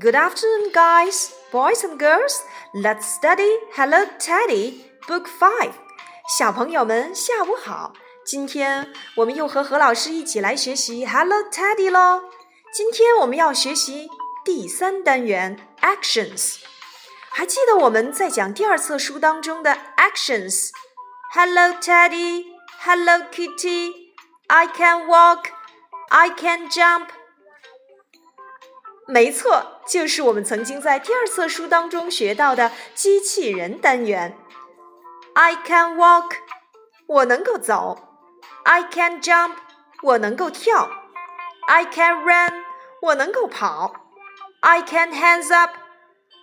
everyone. Good afternoon, guys, boys and girls. Let's study Hello Teddy, Book Five. 小朋友们，下午好。今天我们又和何老师一起来学习 Hello Teddy 喽。今天我们要学习第三单元 Actions。还记得我们在讲第二册书当中的 Actions？Hello Teddy，Hello Kitty，I can walk，I can jump。 没错，就是我们曾经在第二册书当中学到的机器人单元。I can walk，我能够走；I can jump，我能够跳；I can run，我能够跑；I can hands up，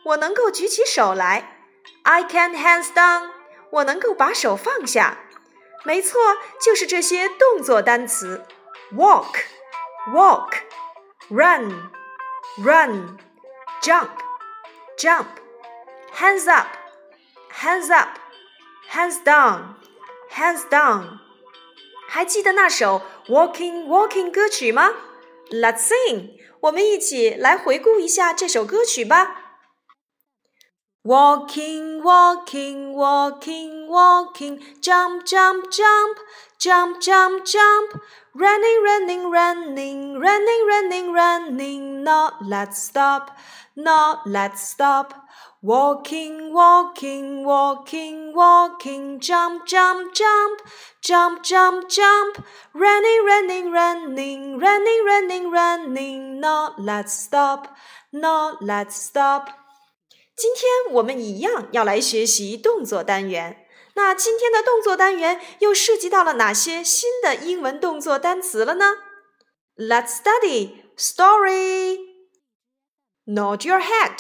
我能够举起手来；I can hands down，我能够把手放下。没错，就是这些动作单词：walk，walk，run。run, jump, jump, hands up, hands up, hands down, hands down。还记得那首 Walking Walking 歌曲吗？Let's sing，我们一起来回顾一下这首歌曲吧。Walking, walking, walking, walking, jump, jump, jump, jump, jump, jump, running, running, running, running, running, running, not let's stop, not let's stop. Walking, walking, walking, walking, jump, jump, jump, jump, jump, jump, running, running, running, running, running, running, not let's stop, not let's stop. 今天我们一样要来学习动作单元。 那今天的动作单元又涉及到了哪些新的英文动作单词了呢？Let's study story. Nod your head.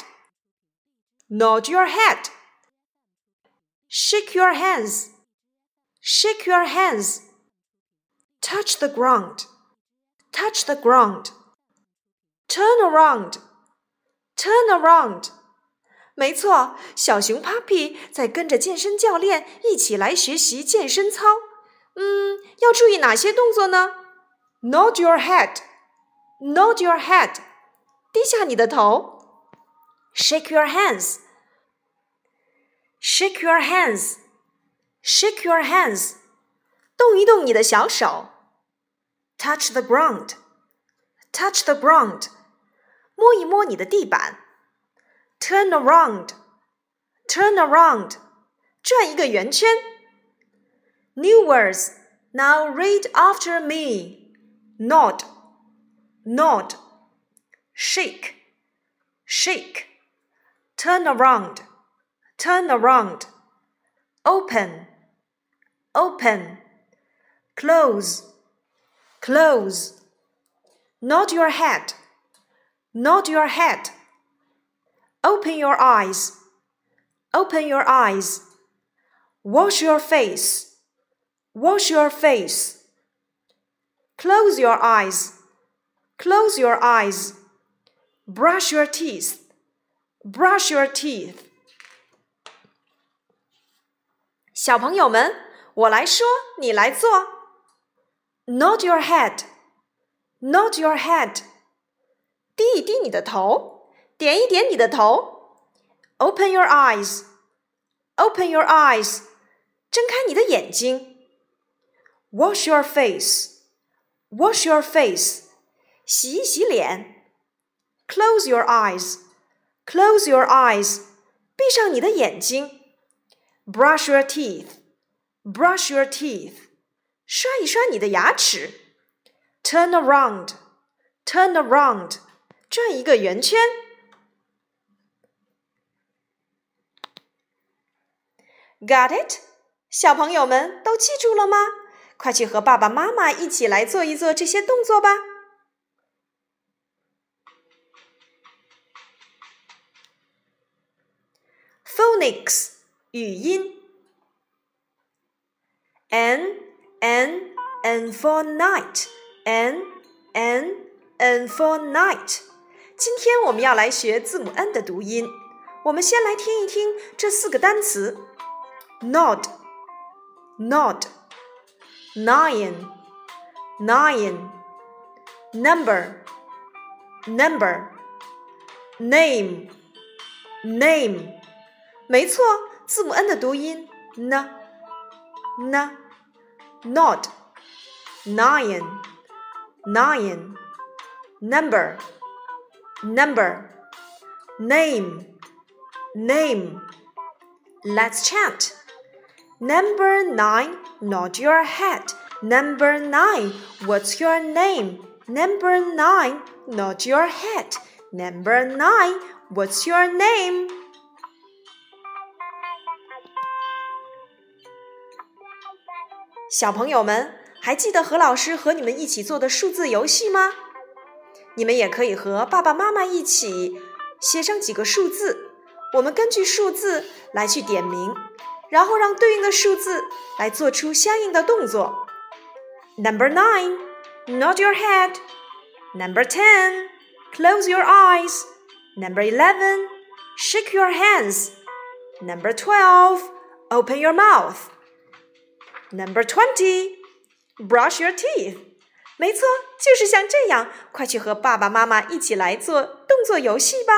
Nod your head. Shake your hands. Shake your hands. Touch the ground. Touch the ground. Turn around. Turn around. 没错，小熊 Puppy 在跟着健身教练一起来学习健身操。嗯，要注意哪些动作呢？Nod your head, nod your head，低下你的头。Shake your hands, shake your hands, shake your hands，动一动你的小手。Touch the ground, touch the ground，摸一摸你的地板。Turn around, turn around，转一个圆圈。New words. Now read after me. Nod, nod. Shake, shake. Turn around, turn around. Open, open. Close, close. Nod your head, nod your head. Open your eyes. Open your eyes. Wash your face. Wash your face. Close your eyes. Close your eyes. Brush your teeth. Brush your teeth. 小朋友们，我来说，你来做。Nod your head. Nod your head. 低一低你的头。 点一点你的头，Open your eyes, open your eyes，睁开你的眼睛，Wash your face, wash your face，洗一洗脸，Close your eyes, close your eyes，闭上你的眼睛，Brush your teeth, brush your teeth，刷一刷你的牙齿，Turn around, turn around，转一个圆圈。 Got it？小朋友们都记住了吗？快去和爸爸妈妈一起来做一做这些动作吧。Phonics 语音，n n n for night，n n n for night。今天我们要来学字母 n 的读音。我们先来听一听这四个单词。nod, nod, nine, nine, number, number, name name，没错，字母 n 的读音 n n nod nine nine number number name name. Let's chant. Number nine, nod your head. Number nine, what's your name? Number nine, nod your head. Number nine, what's your name? 小朋友们，还记得何老师和你们一起做的数字游戏吗？你们也可以和爸爸妈妈一起写上几个数字，我们根据数字来去点名， 然后让对应的数字来做出相应的动作。Number nine, nod your head. Number ten, close your eyes. Number eleven, shake your hands. Number twelve, open your mouth. Number twenty, brush your teeth. 没错，就是像这样，快去和爸爸妈妈一起来做动作游戏吧。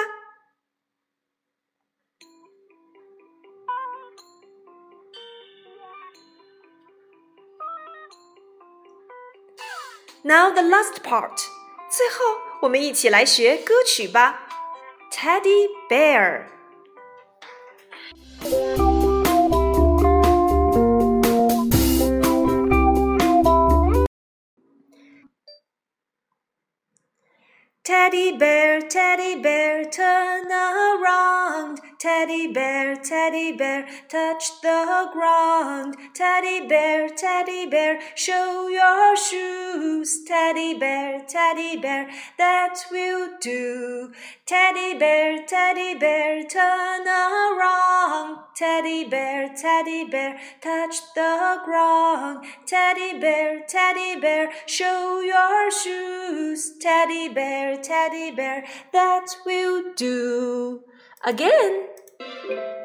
Now the last part，最后我们一起来学歌曲吧。Teddy Bear。Teddy bear, teddy bear, touch the ground. Teddy bear, teddy bear, show your shoes. Teddy bear, teddy bear, that will do. Teddy bear, teddy bear, turn around. Teddy bear, teddy bear, touch the ground. Teddy bear, teddy bear, show your shoes. Teddy bear, teddy bear, that will do. Again. Teddy